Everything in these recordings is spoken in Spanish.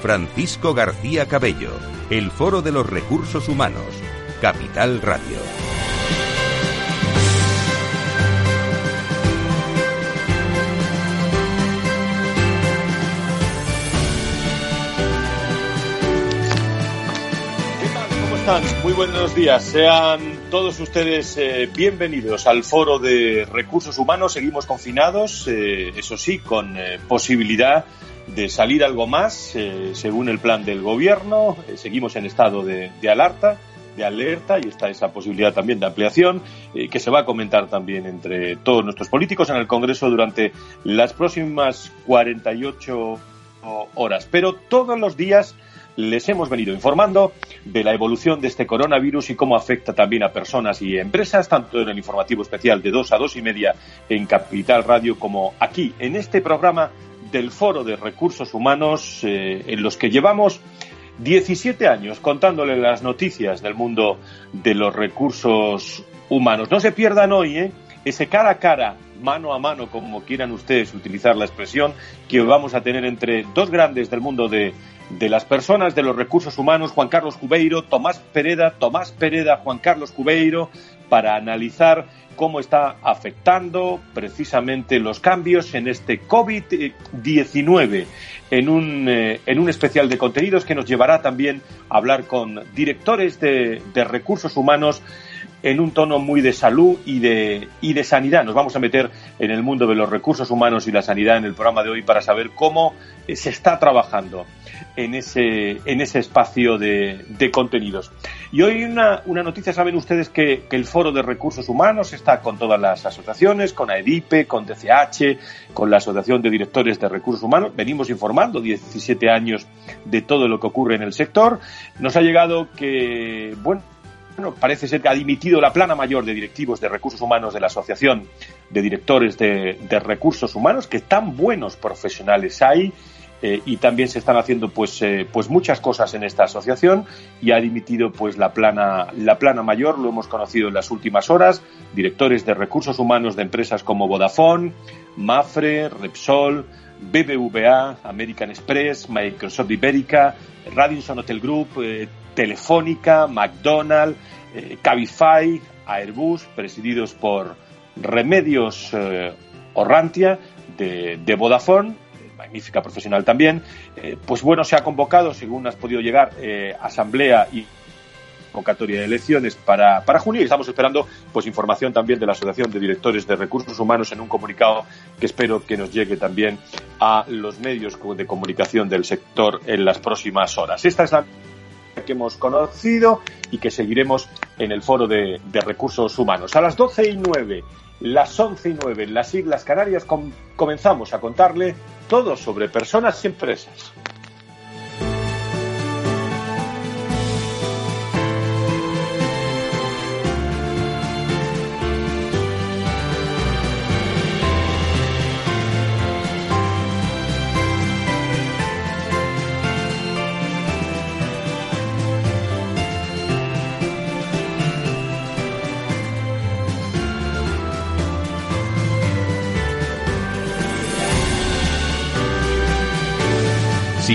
Francisco García Cabello, el Foro de los Recursos Humanos, Capital Radio. Muy buenos días. Sean todos ustedes eh, bienvenidos al Foro de Recursos Humanos. Seguimos confinados, eh, eso sí, con eh, posibilidad de salir algo más, según el plan del gobierno. seguimos en estado de, alerta, de alerta y está esa posibilidad también de ampliación que se va a comentar también entre todos nuestros políticos en el Congreso durante las próximas 48 horas. Pero todos los días les hemos venido informando de la evolución de este coronavirus y cómo afecta también a personas y empresas, tanto en el informativo especial de 2 a 2 y media en Capital Radio como aquí en este programa del Foro de Recursos Humanos eh, en los que llevamos 17 años contándole las noticias del mundo de los recursos humanos. No se pierdan hoy ¿eh? ese cara a cara, mano a mano, como quieran ustedes utilizar la expresión, que vamos a tener entre dos grandes del mundo de de las personas de los recursos humanos, Juan Carlos Cubeiro, Tomás Pereda, Tomás Pereda, Juan Carlos Cubeiro, para analizar cómo está afectando precisamente los cambios en este COVID-19 en un, eh, en un especial de contenidos que nos llevará también a hablar con directores de, de recursos humanos en un tono muy de salud y de, y de sanidad. Nos vamos a meter en el mundo de los recursos humanos y la sanidad en el programa de hoy para saber cómo eh, se está trabajando en ese, en ese espacio de, de contenidos. Y hoy una, una noticia, saben ustedes que, que, el Foro de Recursos Humanos está con todas las asociaciones, con AEDIPE, con DCH, con la Asociación de Directores de Recursos Humanos. Venimos informando 17 años de todo lo que ocurre en el sector. Nos ha llegado que, bueno, parece ser que ha dimitido la plana mayor de directivos de recursos humanos de la Asociación de Directores de, de Recursos Humanos, que tan buenos profesionales hay eh, y también se están haciendo pues, eh, pues muchas cosas en esta asociación y ha dimitido pues la plana, la plana mayor, lo hemos conocido en las últimas horas, directores de recursos humanos de empresas como Vodafone, Mafre, Repsol, BBVA, American Express, Microsoft Ibérica, Radisson Hotel Group, eh, Telefónica, McDonald's, Cabify, Airbus, presididos por Remedios Orrantia de, de Vodafone magnífica profesional también, eh, pues bueno, se ha convocado, según has podido llegar, eh, asamblea y convocatoria de elecciones para, para junio y estamos esperando pues información también de la Asociación de Directores de Recursos Humanos en un comunicado que espero que nos llegue también a los medios de comunicación del sector en las próximas horas. Esta es la que hemos conocido y que seguiremos en el foro de, recursos humanos. A las 12 y 9, las 11 y 9, en las Islas Canarias, comenzamos a contarle todo sobre personas y empresas.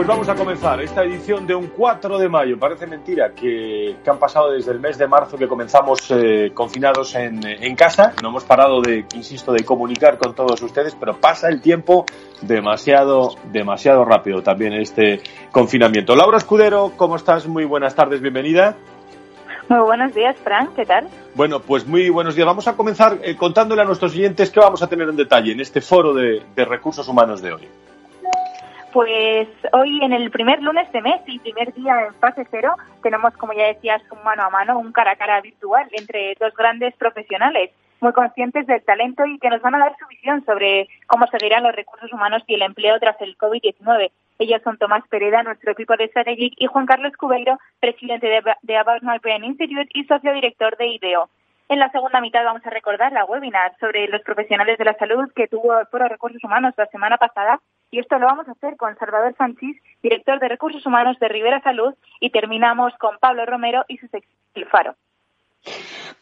Pues vamos a comenzar esta edición de un 4 de mayo. Parece mentira que, han pasado desde el mes de marzo que comenzamos eh, confinados en, en, casa. No hemos parado de, insisto, de comunicar con todos ustedes, pero pasa el tiempo demasiado, demasiado rápido también este confinamiento. Laura Escudero, ¿cómo estás? Muy buenas tardes, bienvenida. Muy buenos días, Fran, ¿qué tal? Bueno, pues muy buenos días. Vamos a comenzar eh, contándole a nuestros oyentes qué vamos a tener en detalle en este foro de, recursos humanos de hoy. Pues hoy en el primer lunes de mes y primer día en fase cero tenemos, como ya decías, un mano a mano, un cara a cara virtual entre dos grandes profesionales muy conscientes del talento y que nos van a dar su visión sobre cómo seguirán los recursos humanos y el empleo tras el COVID-19. Ellos son Tomás Pereda, nuestro equipo de Strategic, y Juan Carlos Cubeiro, presidente de, About My Brain Institute y socio director de IDEO. En la segunda mitad vamos a recordar la webinar sobre los profesionales de la salud que tuvo el Foro de Recursos Humanos la semana pasada y esto lo vamos a hacer con Salvador Sánchez, director de Recursos Humanos de Rivera Salud y terminamos con Pablo Romero y su sección.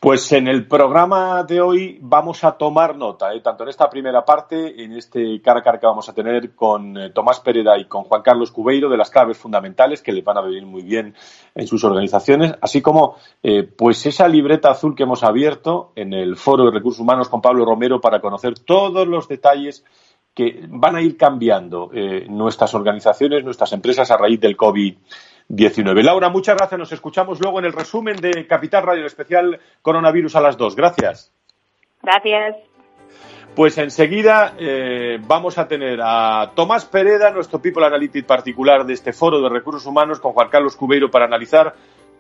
Pues en el programa de hoy vamos a tomar nota, ¿eh? tanto en esta primera parte, en este cara a cara que vamos a tener con eh, Tomás Pereda y con Juan Carlos Cubeiro, de las claves fundamentales que les van a venir muy bien en sus organizaciones, así como eh, pues esa libreta azul que hemos abierto en el Foro de Recursos Humanos con Pablo Romero para conocer todos los detalles que van a ir cambiando nuestras organizaciones, nuestras empresas a raíz del COVID. 19. Laura, muchas gracias. Nos escuchamos luego en el resumen de Capital Radio Especial Coronavirus a las 2. Gracias. Gracias. Pues enseguida eh, vamos a tener a Tomás Pereda, nuestro People Analytics particular de este foro de recursos humanos, con Juan Carlos Cubeiro para analizar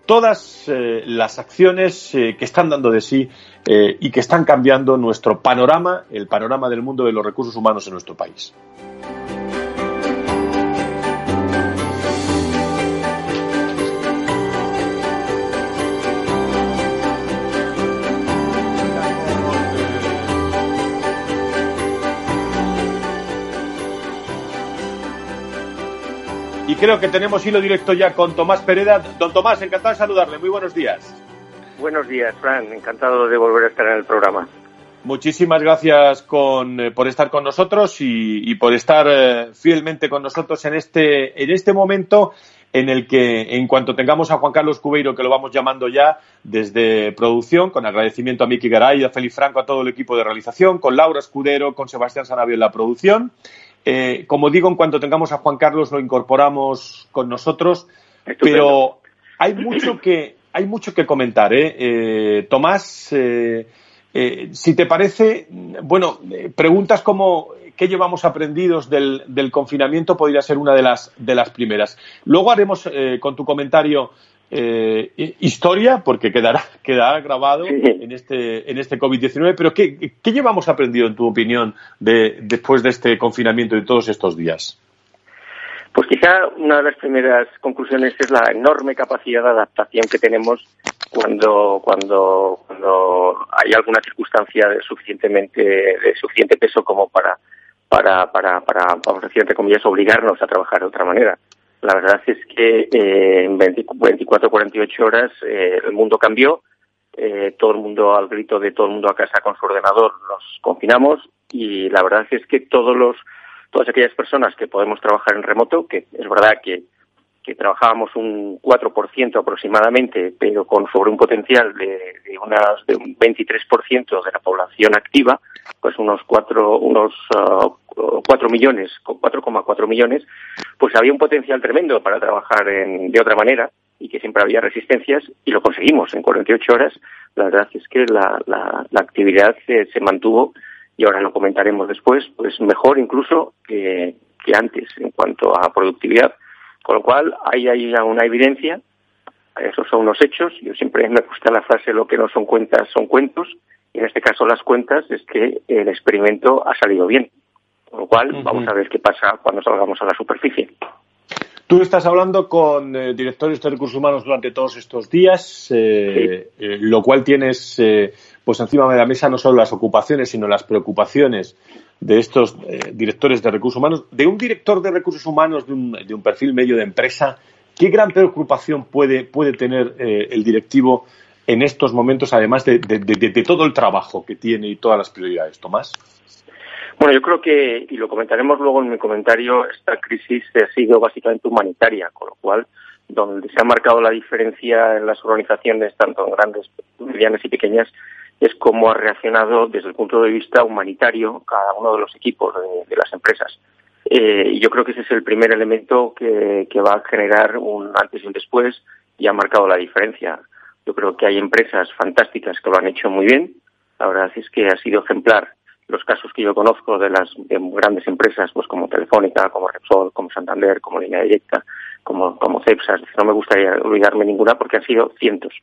todas eh, las acciones eh, que están dando de sí y que están cambiando nuestro panorama, el panorama del mundo de los recursos humanos en nuestro país. Y creo que tenemos hilo directo ya con Tomás Pereda. Don Tomás, encantado de saludarle. Muy buenos días. Buenos días, Fran. Encantado de volver a estar en el programa. Muchísimas gracias eh, por estar con nosotros y, por estar eh, fielmente con nosotros en este, en este momento en el que, en cuanto tengamos a Juan Carlos Cubeiro, que lo vamos llamando ya desde producción, con agradecimiento a Miki Garay, a Félix Franco, a todo el equipo de realización, con Laura Escudero, con Sebastián Sanabio en la producción, eh, como digo, en cuanto tengamos a Juan Carlos lo incorporamos con nosotros, pero hay mucho que hay mucho que comentar, ¿eh? eh Tomás, eh, si te parece, bueno, preguntas como qué llevamos aprendidos del, del, confinamiento podría ser una de las de las primeras. Luego haremos con tu comentario eh, historia, porque quedará, quedará grabado en este, en este COVID-19, pero ¿qué, ¿qué, llevamos aprendido, en tu opinión, de, después de este confinamiento y de todos estos días? Pues quizá una de las primeras conclusiones es la enorme capacidad de adaptación que tenemos cuando, cuando, cuando hay alguna circunstancia de suficientemente, de suficiente peso como para, para, para, para, vamos a decir, entre comillas, obligarnos a trabajar de otra manera. La verdad es que eh, en 24, 48 horas eh, el mundo cambió, eh, todo el mundo al grito de todo el mundo a casa con su ordenador nos confinamos. Y la verdad es que todos los, todas aquellas personas que podemos trabajar en remoto, que es verdad que que trabajábamos un 4% aproximadamente, pero con sobre un potencial de, de, unas, de un 23% de la población activa, pues unos 4, unos, uh, 4 millones, 4,4 millones, pues había un potencial tremendo para trabajar en, de otra manera y que siempre había resistencias y lo conseguimos en 48 horas. La verdad es que la, la, la actividad se, se mantuvo y ahora lo comentaremos después, pues mejor incluso que, que antes en cuanto a productividad con lo cual, ahí hay ya una evidencia, esos son unos hechos, yo siempre me gusta la frase lo que no son cuentas son cuentos, y en este caso las cuentas es que el experimento ha salido bien. Con lo cual, vamos a ver qué pasa cuando salgamos a la superficie. Tú estás hablando con eh, directores de recursos humanos durante todos estos días, eh, eh, lo cual tienes pues encima de la mesa no solo las ocupaciones, sino las preocupaciones de estos eh, directores de recursos humanos, de un director de recursos humanos de un, de un perfil medio de empresa, ¿qué gran preocupación puede, puede tener eh, el directivo en estos momentos, además de, de, todo el trabajo que tiene y todas las prioridades? Tomás. Bueno, yo creo que, y lo comentaremos luego en mi comentario, esta crisis ha sido básicamente humanitaria, con lo cual, donde se ha marcado la diferencia en las organizaciones, tanto grandes, medianas y pequeñas, es cómo ha reaccionado desde el punto de vista humanitario cada uno de los equipos de, las empresas. Eh, yo creo que ese es el primer elemento que, que, va a generar un antes y un después y ha marcado la diferencia. Yo creo que hay empresas fantásticas que lo han hecho muy bien. La verdad es que ha sido ejemplar los casos que yo conozco de las grandes empresas, pues como Telefónica, como Repsol, como Santander, como Línea Directa, como, como. No me gustaría olvidarme ninguna porque han sido cientos.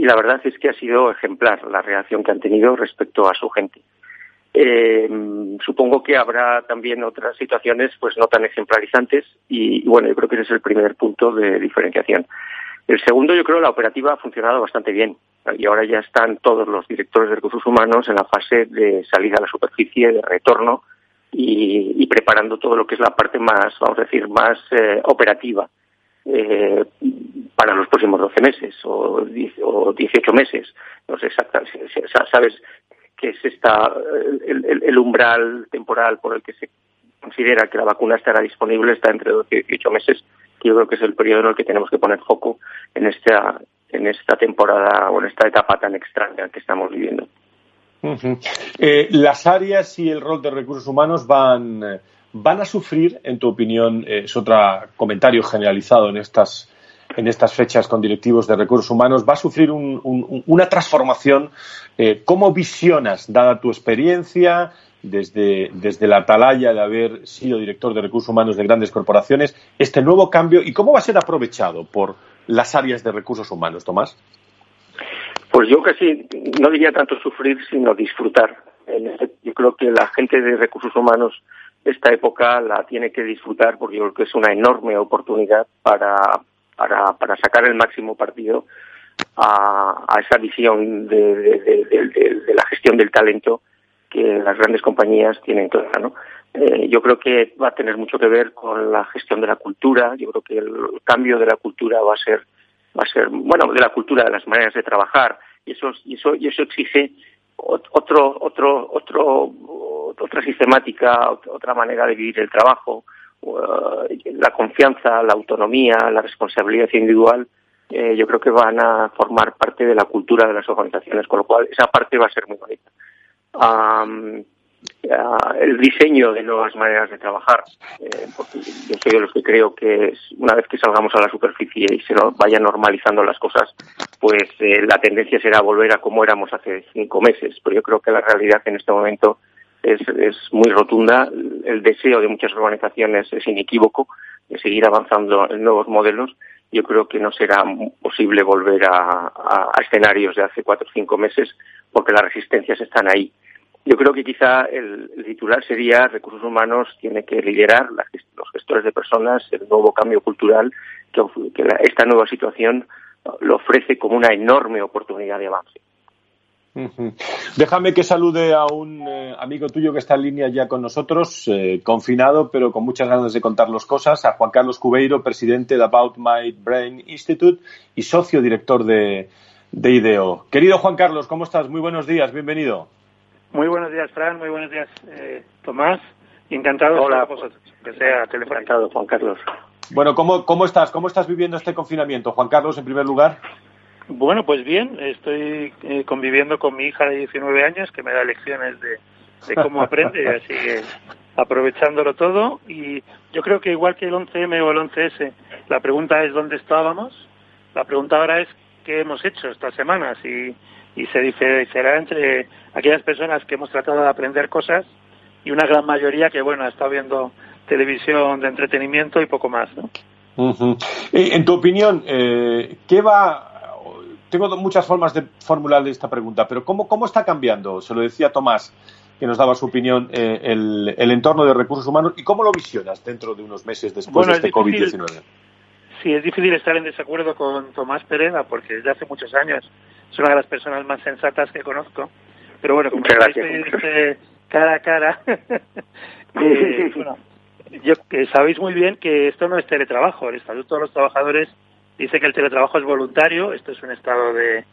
Y la verdad es que ha sido ejemplar la reacción que han tenido respecto a su gente. Eh, supongo que habrá también otras situaciones pues no tan ejemplarizantes y, bueno, yo creo que ese es el primer punto de diferenciación. El segundo, yo creo, que la operativa ha funcionado bastante bien y ahora ya están todos los directores de recursos humanos en la fase de salida a la superficie, de retorno y, preparando todo lo que es la parte más, vamos a decir, más eh, operativa eh, para los próximos 12 meses o, o 18 meses. No sé exactamente, sabes que es esta, el, umbral temporal por el que se considera que la vacuna estará disponible está entre 12 y 18 meses, que yo creo que es el periodo en el que tenemos que poner foco en esta, en esta temporada o en esta etapa tan extraña que estamos viviendo. Eh, las áreas y el rol de recursos humanos van, van a sufrir, en tu opinión, eh, es otro comentario generalizado en estas en estas fechas con directivos de recursos humanos, va a sufrir una transformación. Eh, ¿Cómo visionas, dada tu experiencia desde, desde la atalaya de haber sido director de recursos humanos de grandes corporaciones, este nuevo cambio y cómo va a ser aprovechado por las áreas de recursos humanos, Tomás? Pues yo casi no diría tanto sufrir, sino disfrutar. Este, yo creo que la gente de recursos humanos esta época la tiene que disfrutar porque yo creo que es una enorme oportunidad para, para, para sacar el máximo partido a, esa visión de, de, la gestión del talento que las grandes compañías tienen clara, ¿no? Eh, yo creo que va a tener mucho que ver con la gestión de la cultura. Yo creo que el cambio de la cultura va a ser, va a ser, bueno, de la cultura, de las maneras de trabajar. Y eso, y eso, y eso exige otro, otro, otro, otra sistemática, otra manera de vivir el trabajo, eh, la confianza, la autonomía, la responsabilidad individual, eh, yo creo que van a formar parte de la cultura de las organizaciones, con lo cual esa parte va a ser muy bonita. el diseño de nuevas maneras de trabajar, eh, porque yo soy de los que creo que una vez que salgamos a la superficie y se vayan normalizando las cosas, pues la tendencia será volver a como éramos hace cinco meses, pero yo creo que la realidad en este momento es, es muy rotunda. El deseo de muchas organizaciones es inequívoco de seguir avanzando en nuevos modelos. Yo creo que no será posible volver a, a, escenarios de hace cuatro o cinco meses porque las resistencias están ahí. Yo creo que quizá el, titular sería recursos humanos tiene que liderar los gestores de personas el nuevo cambio cultural que esta nueva situación lo ofrece como una enorme oportunidad de avance. Déjame que salude a un eh, amigo tuyo que está en línea ya con nosotros, eh, confinado, pero con muchas ganas de contarnos cosas, a Juan Carlos Cubeiro, presidente de About My Brain Institute y socio director de, IDEO. Querido Juan Carlos, ¿cómo estás? Muy buenos días, bienvenido. Muy buenos días, Fran, muy buenos días, eh, Tomás. Encantado. Hola, que sea Encantado, Juan Carlos. Bueno, ¿cómo, ¿cómo estás? ¿Cómo estás viviendo este confinamiento, Juan Carlos, en primer lugar? Bueno, pues bien, estoy eh, conviviendo con mi hija de 19 años que me da lecciones de, cómo aprende, así que aprovechándolo todo. Y yo creo que igual que el 11M o el 11S, la pregunta es dónde estábamos, la pregunta ahora es qué hemos hecho estas semanas y, y se diferenciará entre aquellas personas que hemos tratado de aprender cosas y una gran mayoría que, bueno, ha estado viendo televisión de entretenimiento y poco más, ¿no? Eh, en tu opinión, eh, ¿qué va tengo muchas formas de formular esta pregunta, pero ¿cómo, cómo está cambiando? Se lo decía Tomás, que nos daba su opinión, eh, el, el, entorno de recursos humanos y cómo lo visionas dentro de unos meses después de este COVID-19. Sí, es difícil estar en desacuerdo con Tomás Pereda porque desde hace muchos años es una de las personas más sensatas que conozco. Pero bueno, como sabéis cara a cara, eh, bueno, yo, que sabéis muy bien que esto no es teletrabajo. El Estatuto de los Trabajadores Dice que el teletrabajo es voluntario, esto es un estado de,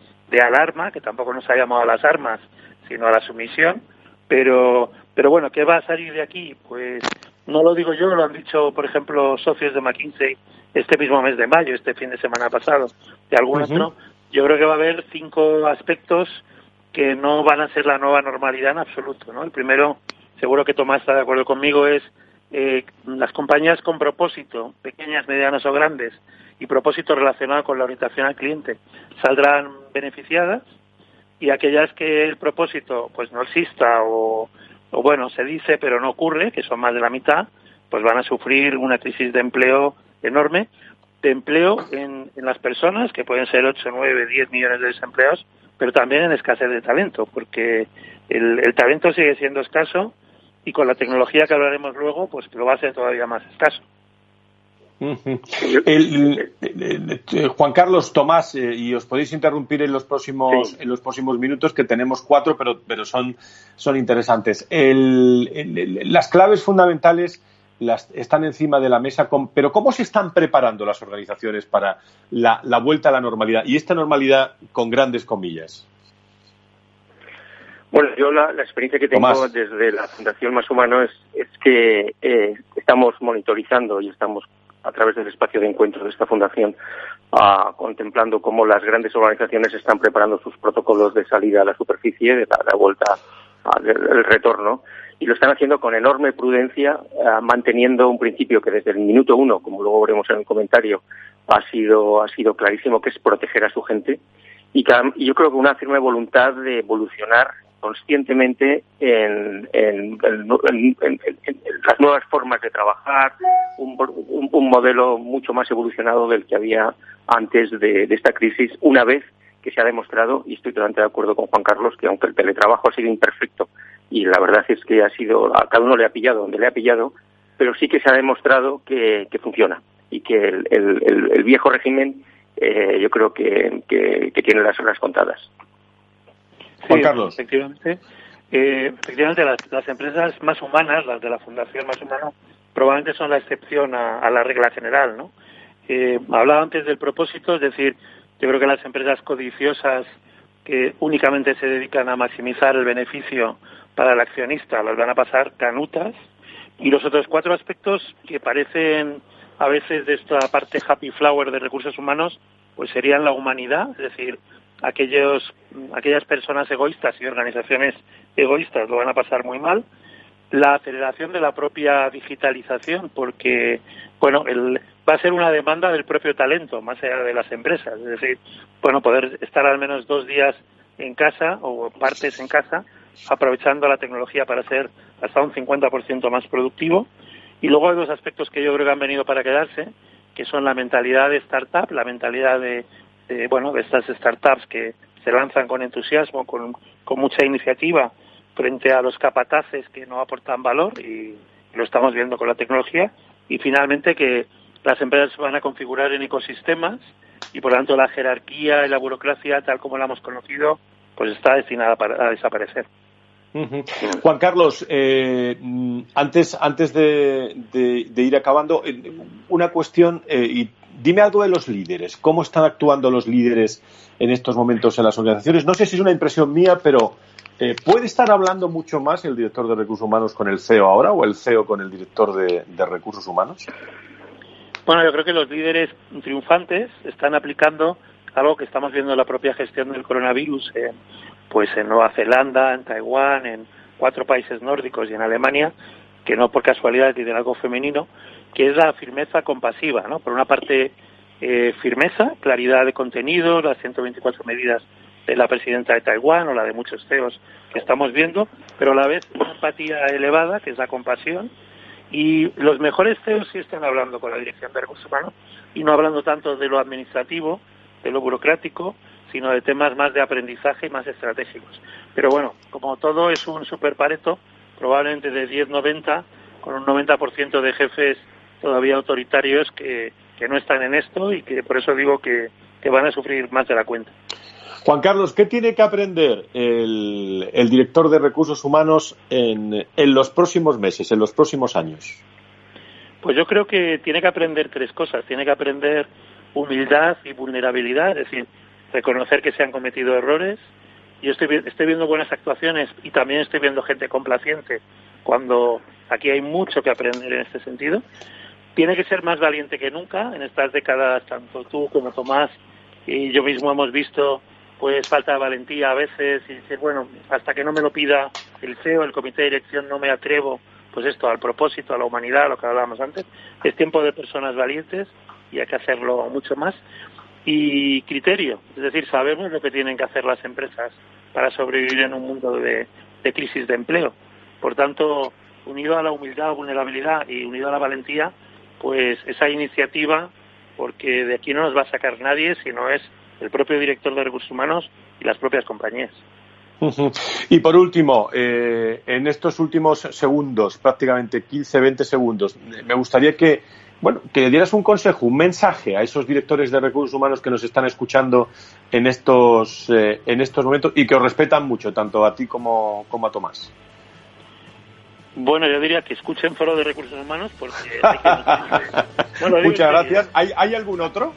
alarma, que tampoco nos ha llamado a las armas, sino a la sumisión, pero, pero bueno, ¿qué va a salir de aquí? Pues no lo digo yo, lo han dicho, por ejemplo, socios de McKinsey este mismo mes de mayo, este fin de semana pasado, de algún otro. Yo creo que va a haber cinco aspectos que no van a ser la nueva normalidad en absoluto. ¿no? El primero, seguro que Tomás está de acuerdo conmigo, es eh, las compañías con propósito, pequeñas, medianas o grandes, y propósito relacionado con la orientación al cliente. Saldrán beneficiadas y aquellas que el propósito pues no exista o, o bueno se dice pero no ocurre que son más de la mitad pues van a sufrir una crisis de empleo enorme de empleo en, en las personas que pueden ser 8, 9, 10 millones de desempleados pero también en escasez de talento porque el, el talento sigue siendo escaso y con la tecnología que hablaremos luego pues lo va a ser todavía más escaso el, Juan Carlos Tomás, eh, y os podéis interrumpir en los próximos en los próximos minutos, que tenemos cuatro, pero, pero son, son interesantes. las claves fundamentales las, están encima de la mesa, pero ¿cómo se están preparando las organizaciones para la, vuelta a la normalidad? Y esta normalidad con grandes comillas. Bueno, yo la, experiencia que tengo desde la Fundación Más Humano es, es que eh, estamos monitorizando y estamos a través del espacio de encuentro de esta fundación, contemplando cómo las grandes organizaciones están preparando sus protocolos de salida a la superficie, de la, vuelta al retorno, y lo están haciendo con enorme prudencia, manteniendo un principio que desde el minuto uno, como luego veremos en el comentario, ha sido, ha sido clarísimo, que es proteger a su gente. Y yo creo que una firme voluntad de evolucionar conscientemente en, las nuevas formas de trabajar, un, modelo mucho más evolucionado del que había antes de, esta crisis, una vez que se ha demostrado, y estoy totalmente de acuerdo con Juan Carlos, que aunque el teletrabajo ha sido imperfecto y la verdad es que ha sido, a cada uno le ha pillado donde le ha pillado, pero sí que se ha demostrado que, funciona y que el, viejo régimen eh, yo creo que tiene las horas contadas. Juan Carlos. Efectivamente. Eh, efectivamente, las, empresas más humanas, las de la Fundación Más Humano, probablemente son la excepción a, la regla general, ¿no? Eh, hablaba antes del propósito, es decir, yo creo que las empresas codiciosas que únicamente se dedican a maximizar el beneficio para el accionista las van a pasar canutas y los otros cuatro aspectos que parecen a veces de esta parte happy flower de recursos humanos pues serían la humanidad, es decir, aquellos, aquellas personas egoístas y organizaciones egoístas lo van a pasar muy mal. La aceleración de la propia digitalización, porque bueno, el, va a ser una demanda del propio talento, más allá de las empresas. Es decir, bueno, poder estar al menos dos días en casa o partes en casa, aprovechando la tecnología para ser hasta un 50% más productivo. Y luego hay dos aspectos que yo creo que han venido para quedarse, que son la mentalidad de startup, la mentalidad de de, bueno, de estas startups que se lanzan con entusiasmo, con, con mucha iniciativa frente a los capataces que no aportan valor y lo estamos viendo con la tecnología y finalmente que las empresas van a configurar en ecosistemas y por lo tanto la jerarquía y la burocracia tal como la hemos conocido pues está destinada a desaparecer. Juan Carlos, eh, antes, antes de, ir acabando, eh, una cuestión, eh, y dime algo de los líderes. ¿Cómo están actuando los líderes en estos momentos en las organizaciones? No sé si es una impresión mía, pero ¿puede estar hablando mucho más el director de recursos humanos con el CEO ahora o el CEO con el director de, de recursos humanos? Bueno, yo creo que los líderes triunfantes están aplicando algo que estamos viendo en la propia gestión del coronavirus pues en Nueva Zelanda, en Taiwán, en cuatro países nórdicos y en Alemania, que no por casualidad tienen algo femenino, que es la firmeza compasiva, ¿no? Por una parte, eh, firmeza, claridad de contenido, las 124 medidas de la presidenta de Taiwán o la de muchos CEOs que estamos viendo, pero a la vez una empatía elevada, que es la compasión, y los mejores CEOs sí están hablando con la Dirección de Recursos Humanos y no hablando tanto de lo administrativo, de lo burocrático, sino de temas más de aprendizaje y más estratégicos. Pero bueno, como todo es un super pareto, probablemente de 10-90, con un 90% de jefes todavía autoritarios que, que, no están en esto y que por eso digo que, que, van a sufrir más de la cuenta. Juan Carlos, ¿qué tiene que aprender el, el director de recursos humanos en, en los próximos meses, en los próximos años? Pues yo creo que tiene que aprender tres cosas. Tiene que aprender humildad y vulnerabilidad, es decir, reconocer que se han cometido errores. Yo estoy, estoy viendo buenas actuaciones y también estoy viendo gente complaciente cuando aquí hay mucho que aprender en este sentido. Tiene que ser más valiente que nunca en estas décadas, tanto tú como Tomás y yo mismo hemos visto pues falta de valentía a veces y decir, bueno, hasta que no me lo pida el CEO, el comité de dirección, no me atrevo, pues esto, al propósito, a la humanidad, a lo que hablábamos antes. Es tiempo de personas valientes y hay que hacerlo mucho más. Y criterio, es decir, sabemos lo que tienen que hacer las empresas para sobrevivir en un mundo de, de crisis de empleo. Por tanto, unido a la humildad, vulnerabilidad y unido a la valentía, pues esa iniciativa, porque de aquí no nos va a sacar nadie, sino es el propio director de recursos humanos y las propias compañías. Y por último, eh, en estos últimos segundos, prácticamente 15, 20 segundos, me gustaría que, bueno, que dieras un consejo, un mensaje a esos directores de recursos humanos que nos están escuchando en estos, eh, en estos momentos y que os respetan mucho, tanto a ti como, como a Tomás. Bueno, yo diría que escuchen Foro de Recursos Humanos porque Muchas gracias. ¿Hay, ¿Hay, algún otro?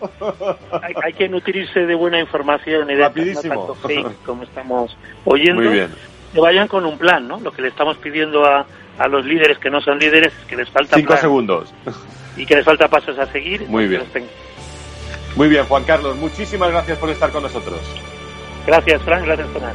hay, que nutrirse de buena información y de Rapidísimo. como estamos oyendo. Muy bien. Que vayan con un plan, ¿no? Lo que le estamos pidiendo a, a los líderes que no son líderes es que les falta Cinco segundos. Y que les falta pasos a seguir. Muy bien. Muy bien, Juan Carlos. Muchísimas gracias por estar con nosotros. Gracias, Frank. Gracias, Tomás.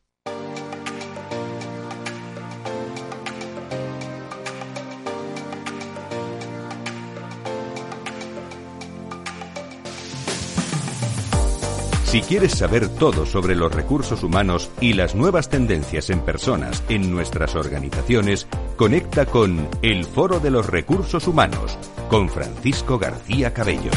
Si quieres saber todo sobre los recursos humanos y las nuevas tendencias en personas en nuestras organizaciones, conecta con El Foro de los Recursos Humanos con Francisco García Cabello.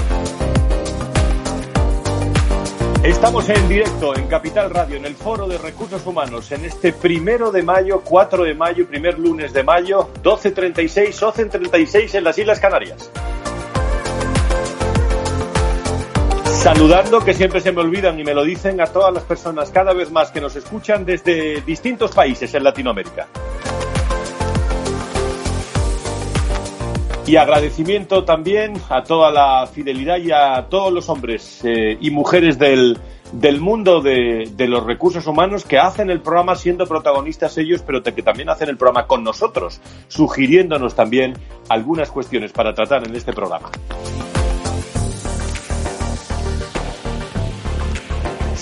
Estamos en directo en Capital Radio, en el Foro de Recursos Humanos, en este primero de mayo, 4 de mayo, primer lunes de mayo, 12.36, 12.36 en las Islas Canarias. Saludando, que siempre se me olvidan y me lo dicen a todas las personas cada vez más que nos escuchan desde distintos países en Latinoamérica. Y agradecimiento también a toda la fidelidad y a todos los hombres eh, y mujeres del, del mundo de, de, los recursos humanos que hacen el programa siendo protagonistas ellos, pero que también hacen el programa con nosotros, sugiriéndonos también algunas cuestiones para tratar en este programa.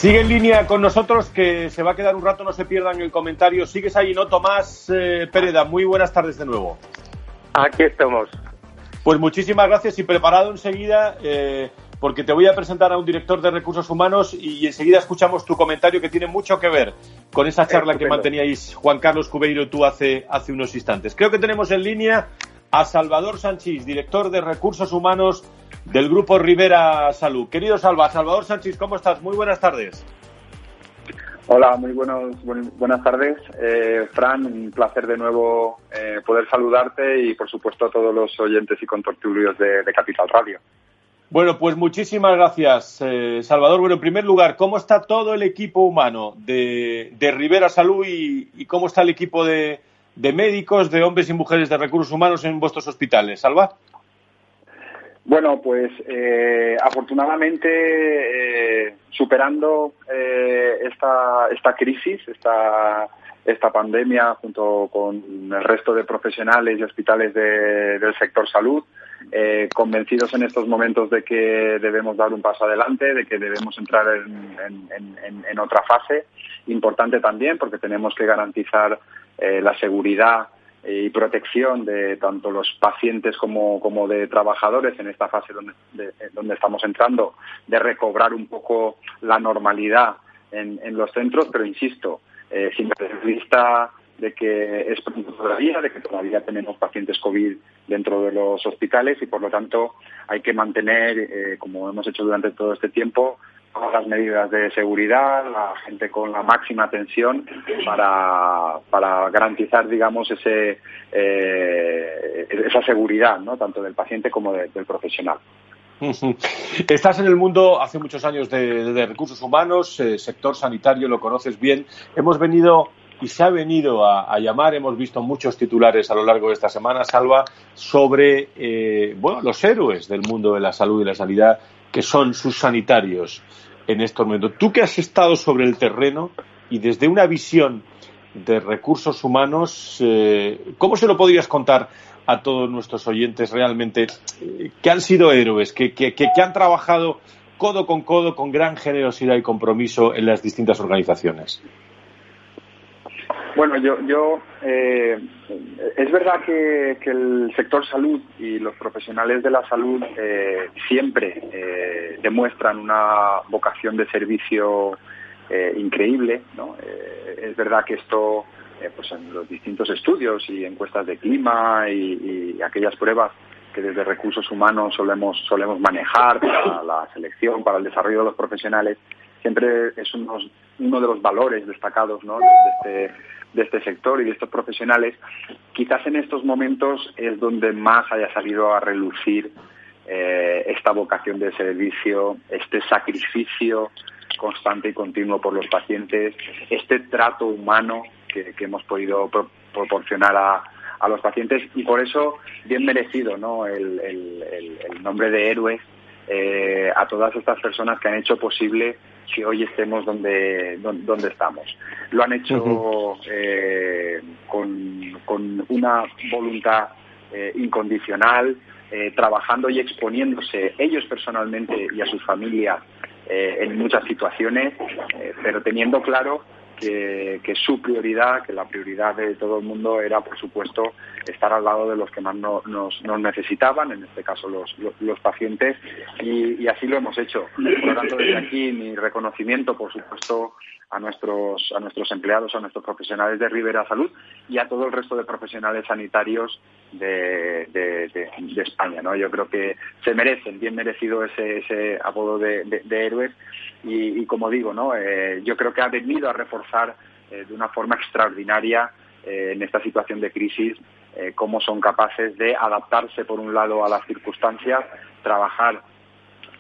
Sigue en línea con nosotros, que se va a quedar un rato, no se pierdan el comentario. Sigues ahí, ¿no, Tomás eh, Pereda? Muy buenas tardes de nuevo. Aquí estamos. Pues muchísimas gracias y preparado enseguida, eh, porque te voy a presentar a un director de recursos humanos y enseguida escuchamos tu comentario que tiene mucho que ver con esa charla que manteníais Juan Carlos Cubeiro tú hace, hace unos instantes. Creo que tenemos en línea a Salvador Sánchez, director de recursos humanos del Grupo Rivera Salud. Querido Salva, Salvador Sánchez, ¿cómo estás? Muy buenas tardes. Hola, muy buenos, buenas tardes. Eh, Fran, un placer de nuevo eh, poder saludarte y, por supuesto, a todos los oyentes y contortulios de, de Capital Radio. Bueno, pues muchísimas gracias, eh, Salvador. Bueno, en primer lugar, ¿cómo está todo el equipo humano de, de Rivera Salud y, y, cómo está el equipo de, de médicos, de hombres y mujeres de recursos humanos en vuestros hospitales? Salva. Bueno, pues eh, afortunadamente eh, superando eh, esta, esta crisis, esta, esta pandemia junto con el resto de profesionales y hospitales de, del sector salud, convencidos en estos momentos de que debemos dar un paso adelante, de que debemos entrar en, en, otra fase, importante también porque tenemos que garantizar la seguridad y protección de tanto los pacientes como, como de trabajadores en esta fase donde, de, donde estamos entrando, de recobrar un poco la normalidad en, en los centros, pero insisto, eh, sin perder vista de que es todavía, de que todavía tenemos pacientes COVID dentro de los hospitales y por lo tanto hay que mantener, eh, como hemos hecho durante todo este tiempo, todas las medidas de seguridad, la gente con la máxima atención para, para garantizar, digamos, ese, eh, esa seguridad, ¿no? tanto del paciente como del profesional. Estás en el mundo hace muchos años de, recursos humanos, eh, sector sanitario, lo conoces bien. Hemos venido y se ha venido a, llamar, hemos visto muchos titulares a lo largo de esta semana, Salva, sobre eh, bueno, los héroes del mundo de la salud y la sanidad, que son sus sanitarios en estos momentos. Tú que has estado sobre el terreno y desde una visión de recursos humanos, eh, ¿cómo se lo podrías contar a todos nuestros oyentes realmente eh, que han sido héroes, que, que, que han trabajado codo con codo con gran generosidad y compromiso en las distintas organizaciones? Bueno, yo, yo eh, es verdad que, el sector salud y los profesionales de la salud eh, siempre eh, demuestran una vocación de servicio increíble. ¿no? es verdad que esto, pues en los distintos estudios y encuestas de clima y, aquellas pruebas que desde recursos humanos solemos solemos manejar para la selección, para el desarrollo de los profesionales, siempre es uno de los valores destacados este de este sector y de estos profesionales, quizás en estos momentos es donde más haya salido a relucir eh, esta vocación de servicio, este sacrificio constante y continuo por los pacientes, este trato humano que, hemos podido proporcionar a, los pacientes y por eso bien merecido el, nombre de héroes eh, a todas estas personas que han hecho posible que hoy estemos donde, donde, estamos. Lo han hecho eh, con, con, una voluntad eh, incondicional, eh, trabajando y exponiéndose ellos personalmente y a sus familias en muchas situaciones, pero teniendo claro que, su prioridad, que la prioridad de todo el mundo era, por supuesto, estar al lado de los que más nos, necesitaban, en este caso los, los, pacientes, y, así lo hemos hecho. Por tanto, desde aquí mi reconocimiento, por supuesto, a nuestros, a nuestros empleados, a nuestros profesionales de Rivera Salud y a todo el resto de profesionales sanitarios de, España. ¿no? Yo creo que se merecen, bien merecido ese, ese apodo de, héroes y, como digo, ¿no? Eh, yo creo que ha venido a reforzar eh, de una forma extraordinaria eh, en esta situación de crisis cómo son capaces de adaptarse, por un lado, a las circunstancias, trabajar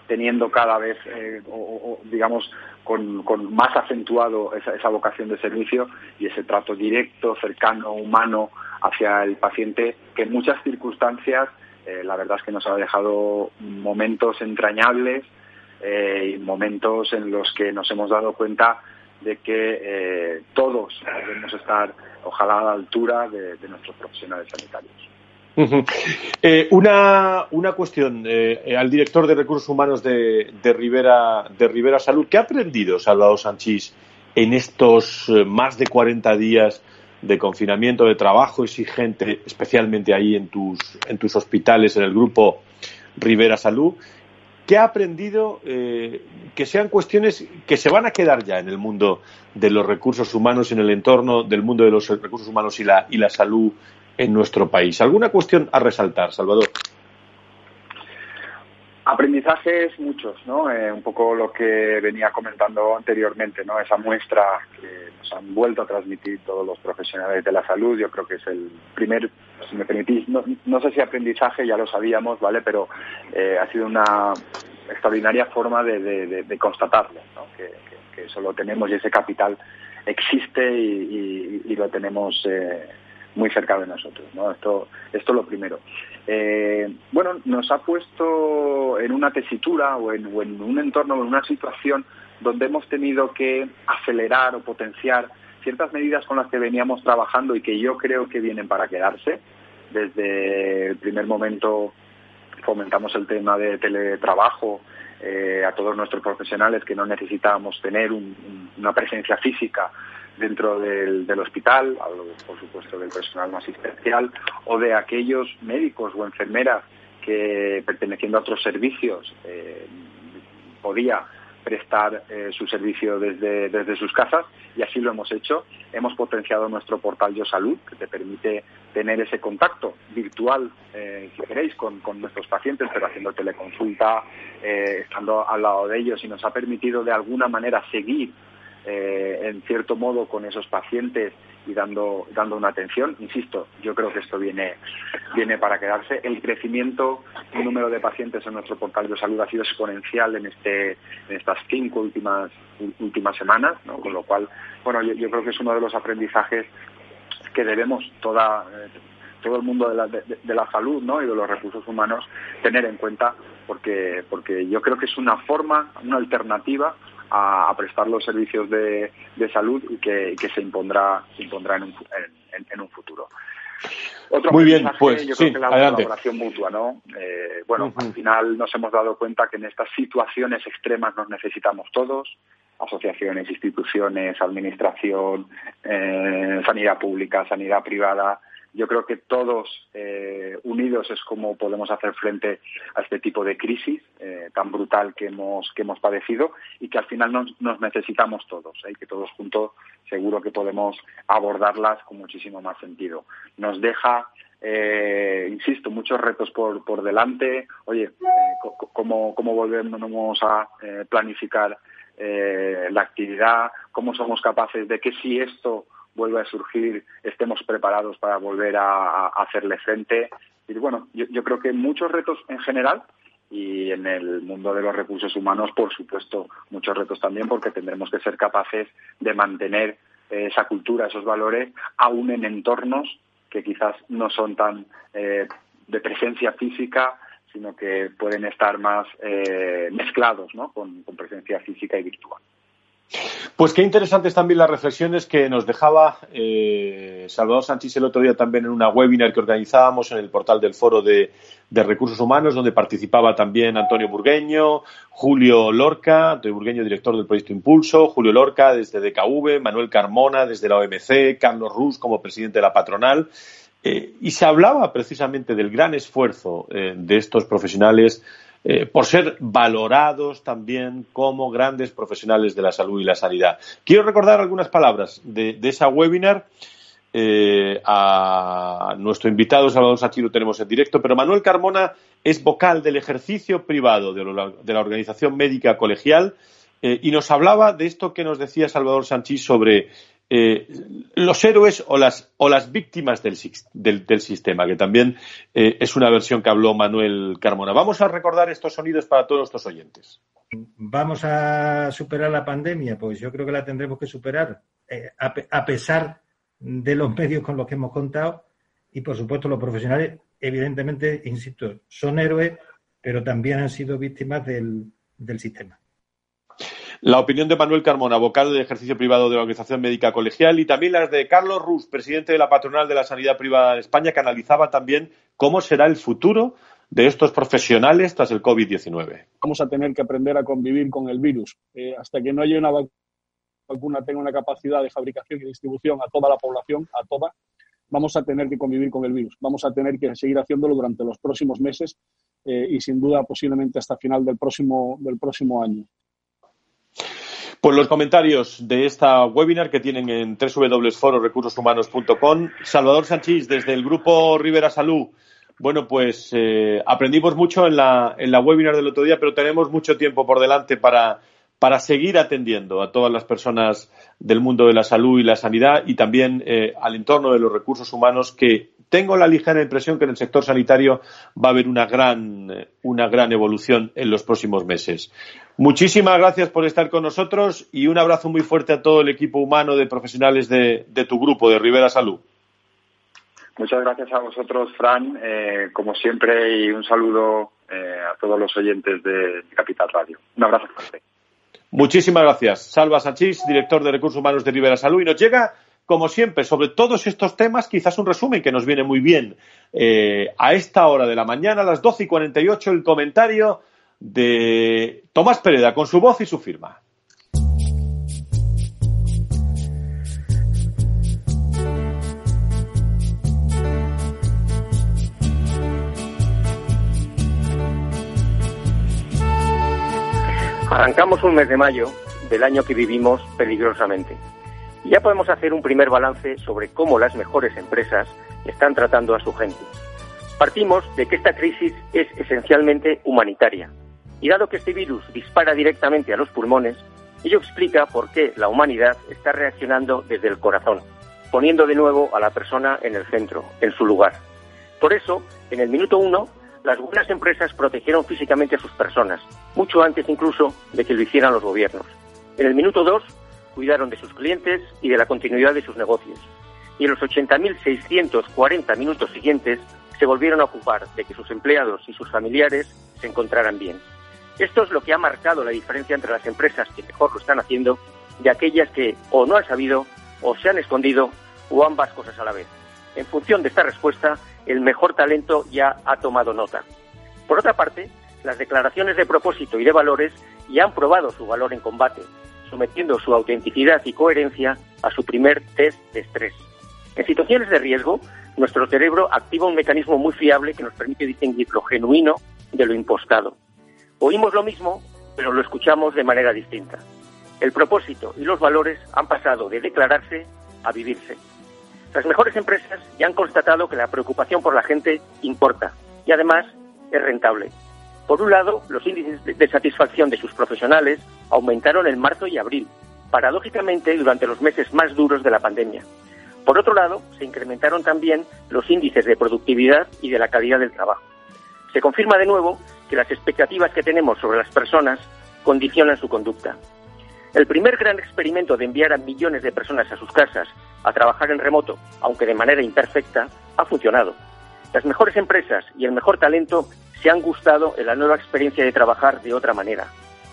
teniendo cada vez, digamos, con, más acentuado esa, vocación de servicio y ese trato directo, cercano, humano hacia el paciente, que en muchas circunstancias la verdad es que nos ha dejado momentos entrañables eh, momentos en los que nos hemos dado cuenta de que eh, todos debemos estar, ojalá, a la altura de nuestros profesionales sanitarios. Eh, una, una, cuestión eh, al director de recursos humanos de, Rivera, de Rivera Salud. ¿Qué ha aprendido Salvador Sanchís en estos más de 40 días de confinamiento, de trabajo exigente, especialmente ahí en tus, en tus hospitales, en el grupo Rivera Salud? ¿Qué ha aprendido que sean cuestiones que se van a quedar ya en el mundo de los recursos humanos, en el entorno del mundo de los recursos humanos y la, y la salud en nuestro país. ¿Alguna cuestión a resaltar, Salvador? Aprendizajes muchos, ¿no? Eh, un poco lo que venía comentando anteriormente, ¿no? Esa muestra que nos han vuelto a transmitir todos los profesionales de la salud, yo creo que es el primer, si me permitís, no, sé si aprendizaje, ya lo sabíamos, ¿vale? Pero eh, ha sido una extraordinaria forma de, constatarlo, ¿no? Que, eso lo tenemos y ese capital existe y, lo tenemos eh, muy cerca de nosotros. ¿no? Esto, esto es lo primero. Eh, bueno, nos ha puesto en una tesitura o en, un entorno, en una situación donde hemos tenido que acelerar o potenciar ciertas medidas con las que veníamos trabajando y que yo creo que vienen para quedarse. Desde el primer momento fomentamos el tema de teletrabajo eh, a todos nuestros profesionales que no necesitábamos tener una presencia física dentro del, hospital, por supuesto del personal no asistencial, o de aquellos médicos o enfermeras que perteneciendo a otros servicios eh, podía prestar eh, su servicio desde, desde sus casas y así lo hemos hecho. Hemos potenciado nuestro portal Yo Salud, que te permite tener ese contacto virtual, eh, si queréis, con, con, nuestros pacientes, pero haciendo teleconsulta, eh, estando al lado de ellos y nos ha permitido de alguna manera seguir eh, en cierto modo con esos pacientes y dando, dando una atención. Insisto, yo creo que esto viene, viene para quedarse. El crecimiento, el número de pacientes en nuestro portal de salud ha sido exponencial en, este, en estas cinco últimas, últimas semanas, ¿no? con lo cual, bueno, yo, creo que es uno de los aprendizajes que debemos toda, eh, todo el mundo de la, de, la salud ¿no? y de los recursos humanos tener en cuenta porque, porque yo creo que es una forma, una alternativa a, prestar los servicios de, salud y que, se impondrá, se impondrá en un, en, un futuro. Otro Muy bien, pues yo creo que la colaboración mutua, ¿no? Eh, bueno, al final nos hemos dado cuenta que en estas situaciones extremas nos necesitamos todos, asociaciones, instituciones, administración, eh, sanidad pública, sanidad privada, yo creo que todos eh, unidos es como podemos hacer frente a este tipo de crisis eh, tan brutal que hemos que hemos padecido y que al final nos, necesitamos todos ¿eh? y que todos juntos seguro que podemos abordarlas con muchísimo más sentido. Nos deja insisto, muchos retos por, por delante. Oye, ¿cómo, ¿cómo volvemos a planificar la actividad? ¿Cómo somos capaces de que si esto vuelve a surgir, estemos preparados para volver a, hacerle frente. Y bueno, yo, creo que muchos retos en general y en el mundo de los recursos humanos, por supuesto, muchos retos también porque tendremos que ser capaces de mantener esa cultura, esos valores, aún en entornos que quizás no son tan eh, de presencia física, sino que pueden estar más eh, mezclados ¿no? con presencia física y virtual. Pues qué interesantes también las reflexiones que nos dejaba eh, Salvador Sánchez el otro día también en una webinar que organizábamos en el portal del Foro de, Recursos Humanos, donde participaba también Antonio Burgueño, Julio Lorca, Antonio Burgueño, director del proyecto Impulso, Julio Lorca desde DKV, Manuel Carmona desde la OMC, Carlos Rus como presidente de la patronal. Eh, y se hablaba precisamente del gran esfuerzo eh, de estos profesionales eh, por ser valorados también como grandes profesionales de la salud y la sanidad. Quiero recordar algunas palabras de, esa webinar. Eh, a nuestro invitado Salvador Sachi lo tenemos en directo, pero Manuel Carmona es vocal del ejercicio privado de, la Organización Médica Colegial eh, y nos hablaba de esto que nos decía Salvador Sanchís sobre eh, los héroes o las, o las víctimas del, sistema, que también eh, es una versión que habló Manuel Carmona. Vamos a recordar estos sonidos para todos nuestros oyentes. ¿Vamos a superar la pandemia? Pues yo creo que la tendremos que superar, eh, a, pesar de los medios con los que hemos contado y, por supuesto, los profesionales, evidentemente, insisto, son héroes, pero también han sido víctimas del sistema. La opinión de Manuel Carmona, vocal de ejercicio privado de la Organización Médica Colegial, y también las de Carlos Rus, presidente de la patronal de la sanidad privada en España, que analizaba también cómo será el futuro de estos profesionales tras el COVID-19. Vamos a tener que aprender a convivir con el virus. Eh, hasta que no haya una vacuna tenga una capacidad de fabricación y distribución a toda la población, a toda, vamos a tener que convivir con el virus. Vamos a tener que seguir haciéndolo durante los próximos meses eh, y sin duda posiblemente hasta final del próximo, del próximo año. Pues los comentarios de esta webinar que tienen en www.fororecursoshumanos.com. Salvador Sanchís, desde el grupo Rivera Salud. Bueno, pues eh, aprendimos mucho en la, en la webinar del otro día, pero tenemos mucho tiempo por delante para, para seguir atendiendo a todas las personas del mundo de la salud y la sanidad y también eh, al entorno de los recursos humanos que tengo la ligera impresión que en el sector sanitario va a haber una gran, una gran evolución en los próximos meses. Muchísimas gracias por estar con nosotros y un abrazo muy fuerte a todo el equipo humano de profesionales de, tu grupo, de Rivera Salud. Muchas gracias a vosotros, Fran, eh, como siempre, y un saludo eh, a todos los oyentes de Capital Radio. Un abrazo fuerte. Muchísimas gracias. Salva Sanchís, director de Recursos Humanos de Rivera Salud. Y nos llega como siempre, sobre todos estos temas, quizás un resumen que nos viene muy bien eh, a esta hora de la mañana, a las 12 y 48, el comentario de Tomás Pereda con su voz y su firma. Arrancamos un mes de mayo del año que vivimos peligrosamente. Y ya podemos hacer un primer balance sobre cómo las mejores empresas están tratando a su gente. Partimos de que esta crisis es esencialmente humanitaria. Y dado que este virus dispara directamente a los pulmones, ello explica por qué la humanidad está reaccionando desde el corazón, poniendo de nuevo a la persona en el centro, en su lugar. Por eso, en el minuto uno, las buenas empresas protegieron físicamente a sus personas, mucho antes incluso de que lo hicieran los gobiernos. En el minuto dos, cuidaron de sus clientes y de la continuidad de sus negocios. Y en los 80.640 minutos siguientes, se volvieron a ocupar de que sus empleados y sus familiares se encontraran bien. Esto es lo que ha marcado la diferencia entre las empresas que mejor lo están haciendo y aquellas que o no han sabido o se han escondido o ambas cosas a la vez. En función de esta respuesta, el mejor talento ya ha tomado nota. Por otra parte, las declaraciones de propósito y de valores ya han probado su valor en combate, sometiendo su autenticidad y coherencia a su primer test de estrés. En situaciones de riesgo, nuestro cerebro activa un mecanismo muy fiable que nos permite distinguir lo genuino de lo impostado. Oímos lo mismo, pero lo escuchamos de manera distinta. El propósito y los valores han pasado de declararse a vivirse. Las mejores empresas ya han constatado que la preocupación por la gente importa y además es rentable. Por un lado, los índices de satisfacción de sus profesionales aumentaron en marzo y abril, paradójicamente durante los meses más duros de la pandemia. Por otro lado, se incrementaron también los índices de productividad y de la calidad del trabajo. Se confirma de nuevo que las expectativas que tenemos sobre las personas condicionan su conducta. El primer gran experimento de enviar a millones de personas a sus casas a trabajar en remoto, aunque de manera imperfecta, ha funcionado. Las mejores empresas y el mejor talento se han gustado en la nueva experiencia de trabajar de otra manera.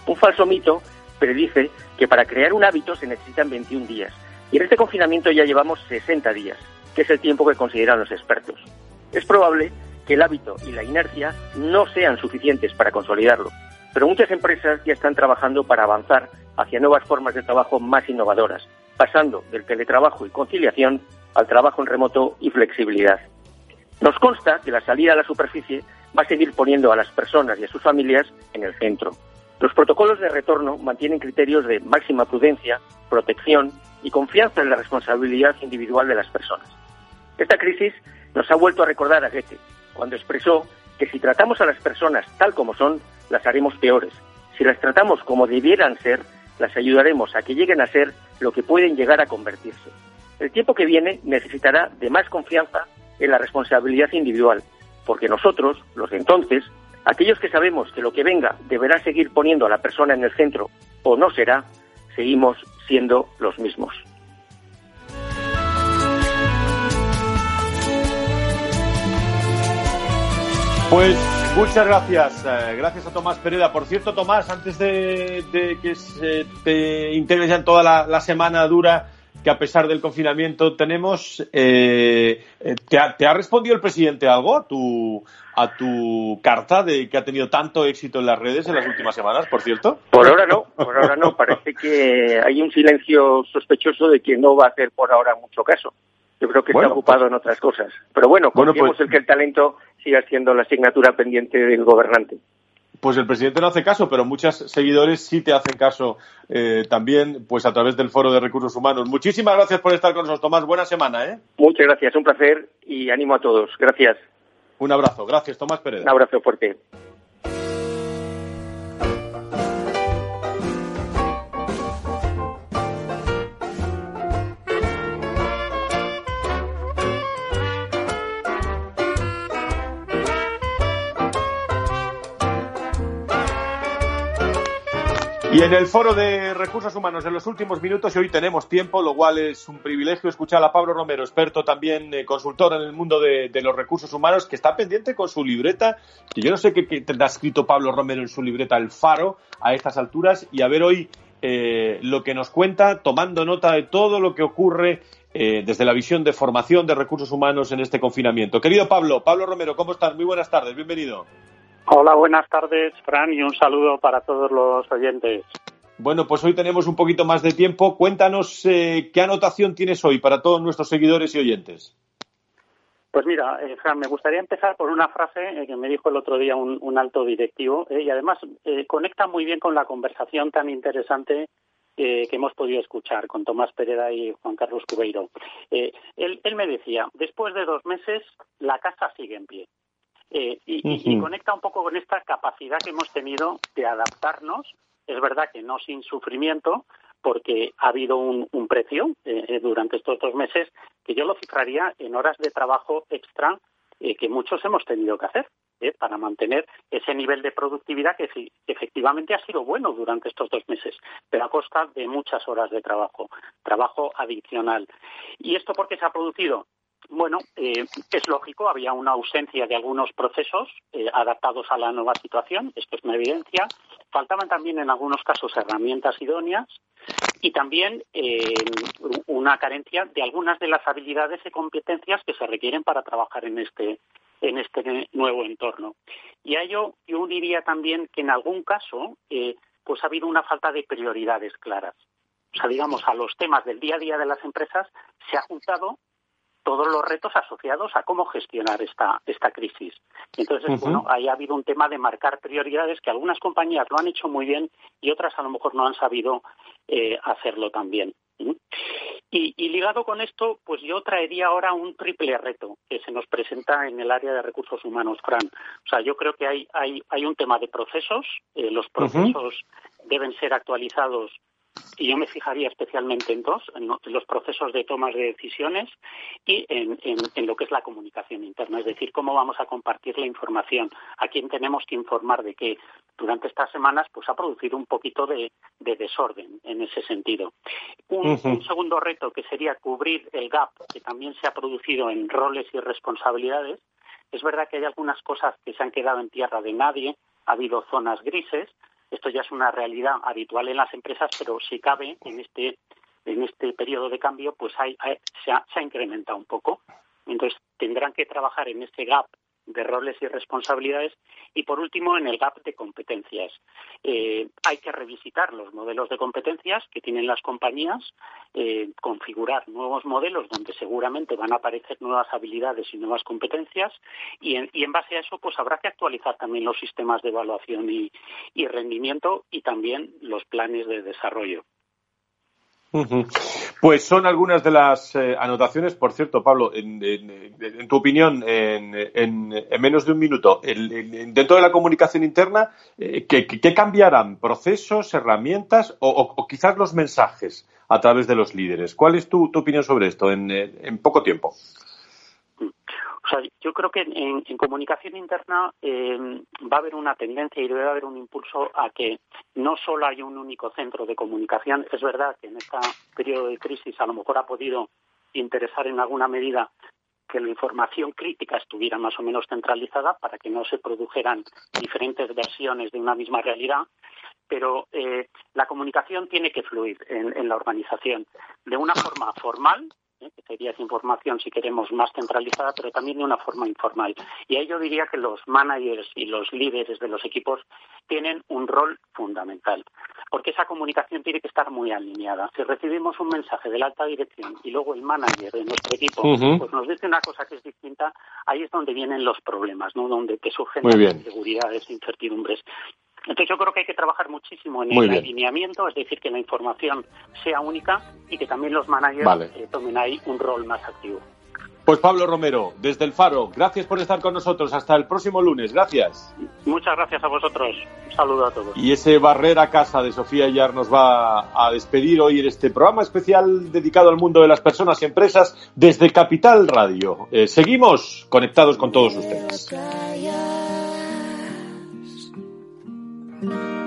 Un falso mito predice que para crear un hábito se necesitan 21 días y en este confinamiento ya llevamos 60 días, que es el tiempo que consideran los expertos. Es probable que el hábito y la inercia no sean suficientes para consolidarlo, pero muchas empresas ya están trabajando para avanzar hacia nuevas formas de trabajo más innovadoras, pasando del teletrabajo y conciliación al trabajo en remoto y flexibilidad. Nos consta que la salida a la superficie va a seguir poniendo a las personas y a sus familias en el centro. Los protocolos de retorno mantienen criterios de máxima prudencia, protección y confianza en la responsabilidad individual de las personas. Esta crisis nos ha vuelto a recordar a Goethe, cuando expresó que si tratamos a las personas tal como son, las haremos peores. Si las tratamos como debieran ser, las ayudaremos a que lleguen a ser lo que pueden llegar a convertirse. El tiempo que viene necesitará de más confianza en la responsabilidad individual, porque nosotros, los de entonces, aquellos que sabemos que lo que venga deberá seguir poniendo a la persona en el centro o no será, seguimos siendo los mismos. Pues muchas gracias, eh, gracias a Tomás Pereda. Por cierto, Tomás, antes de, que se te integres toda la, semana dura que a pesar del confinamiento tenemos, eh, eh, ¿te, ha, respondido el presidente algo a tu, a tu carta de que ha tenido tanto éxito en las redes en las últimas semanas, por cierto? Por ahora no, por ahora no. Parece que hay un silencio sospechoso de que no va a hacer por ahora mucho caso. Yo creo que está ocupado pues en otras cosas. Pero bueno, confiemos pues, el que el talento siga siendo la asignatura pendiente del gobernante. Pues el presidente no hace caso, pero muchos seguidores sí te hacen caso eh, también, pues a través del Foro de Recursos Humanos. Muchísimas gracias por estar con nosotros, Tomás. Buena semana, ¿eh? Muchas gracias, un placer y ánimo a todos. Gracias. Un abrazo. Gracias, Tomás Pérez. Un abrazo fuerte. Y en el foro de recursos humanos, en los últimos minutos, y hoy tenemos tiempo, lo cual es un privilegio escuchar a Pablo Romero, experto también, eh, consultor en el mundo de, los recursos humanos, que está pendiente con su libreta, que yo no sé qué, tendrá escrito Pablo Romero en su libreta, El Faro, a estas alturas, y a ver hoy eh, lo que nos cuenta, tomando nota de todo lo que ocurre eh, desde la visión de formación de recursos humanos en este confinamiento. Querido Pablo, Pablo Romero, ¿cómo estás? Muy buenas tardes, bienvenido. Hola, buenas tardes, Fran, y un saludo para todos los oyentes. Bueno, pues hoy tenemos un poquito más de tiempo. Cuéntanos eh, qué anotación tienes hoy para todos nuestros seguidores y oyentes. Pues mira, eh, Fran, me gustaría empezar por una frase eh, que me dijo el otro día un, alto directivo y además conecta muy bien con la conversación tan interesante que hemos podido escuchar con Tomás Pereda y Juan Carlos Cubeiro. Él, él, me decía, después de dos meses, la casa sigue en pie. Y, y, conecta un poco con esta capacidad que hemos tenido de adaptarnos, es verdad que no sin sufrimiento, porque ha habido un, precio eh, eh, durante estos dos meses que yo lo cifraría en horas de trabajo extra eh, que muchos hemos tenido que hacer para mantener ese nivel de productividad que efectivamente ha sido bueno durante estos dos meses, pero a costa de muchas horas de trabajo, trabajo adicional. ¿Y esto por qué se ha producido? Bueno, eh, es lógico, había una ausencia de algunos procesos eh, adaptados a la nueva situación, esto es una evidencia. Faltaban también en algunos casos herramientas idóneas y también eh, una carencia de algunas de las habilidades y competencias que se requieren para trabajar en este en este nuevo entorno. Y a ello yo diría también que en algún caso pues ha habido una falta de prioridades claras. O sea, digamos, a los temas del día a día de las empresas se ha juntado todos los retos asociados a cómo gestionar esta, esta crisis. Entonces, bueno, ahí ha habido un tema de marcar prioridades que algunas compañías lo han hecho muy bien y otras a lo mejor no han sabido eh, hacerlo también. Y, y, ligado con esto, pues yo traería ahora un triple reto que se nos presenta en el área de recursos humanos, Fran. O sea, yo creo que hay, hay, hay un tema de procesos. Eh, los procesos deben ser actualizados y yo me fijaría especialmente en dos, en los procesos de tomas de decisiones y en, lo que es la comunicación interna, es decir, cómo vamos a compartir la información, a quién tenemos que informar de que durante estas semanas pues ha producido un poquito de, desorden en ese sentido. Un, un, segundo reto que sería cubrir el gap que también se ha producido en roles y responsabilidades. Es verdad que hay algunas cosas que se han quedado en tierra de nadie, ha habido zonas grises, esto ya es una realidad habitual en las empresas, pero si cabe en este en este periodo de cambio, pues hay, se, ha, se ha incrementado un poco. Entonces tendrán que trabajar en ese gap de roles y responsabilidades y por último en el gap de competencias. Eh, hay que revisitar los modelos de competencias que tienen las compañías, eh, configurar nuevos modelos donde seguramente van a aparecer nuevas habilidades y nuevas competencias y en, y en base a eso pues habrá que actualizar también los sistemas de evaluación y rendimiento y también los planes de desarrollo. Pues son algunas de las eh, anotaciones, por cierto, Pablo, en, tu opinión, en, menos de un minuto, dentro de la comunicación interna, eh, ¿qué, cambiarán? ¿Procesos, herramientas o, quizás los mensajes a través de los líderes? ¿Cuál es tu opinión sobre esto en poco tiempo? Yo creo que en, comunicación interna em, va a haber una tendencia y debe haber un impulso a que no solo haya un único centro de comunicación. Es verdad que en este periodo de crisis a lo mejor ha podido interesar en alguna medida que la información crítica estuviera más o menos centralizada para que no se produjeran diferentes versiones de una misma realidad, pero eh, la comunicación tiene que fluir en, la organización de una forma formal, ¿eh? que sería esa información, si queremos, más centralizada, pero también de una forma informal. Y ahí yo diría que los managers y los líderes de los equipos tienen un rol fundamental, porque esa comunicación tiene que estar muy alineada. Si recibimos un mensaje de la alta dirección y luego el manager de nuestro equipo pues nos dice una cosa que es distinta, ahí es donde vienen los problemas, ¿no? donde te surgen las inseguridades, incertidumbres. Entonces yo creo que hay que trabajar muchísimo en el alineamiento, es decir, que la información sea única y que también los managers eh, tomen ahí un rol más activo. Pues Pablo Romero, desde el Faro, gracias por estar con nosotros. Hasta el próximo lunes. Gracias. Muchas gracias a vosotros. Un saludo a todos. Y ese Barrera Casa de Sofía Yar nos va a despedir hoy en este programa especial dedicado al mundo de las personas y empresas desde Capital Radio. Eh, seguimos conectados con todos ustedes. Thank you.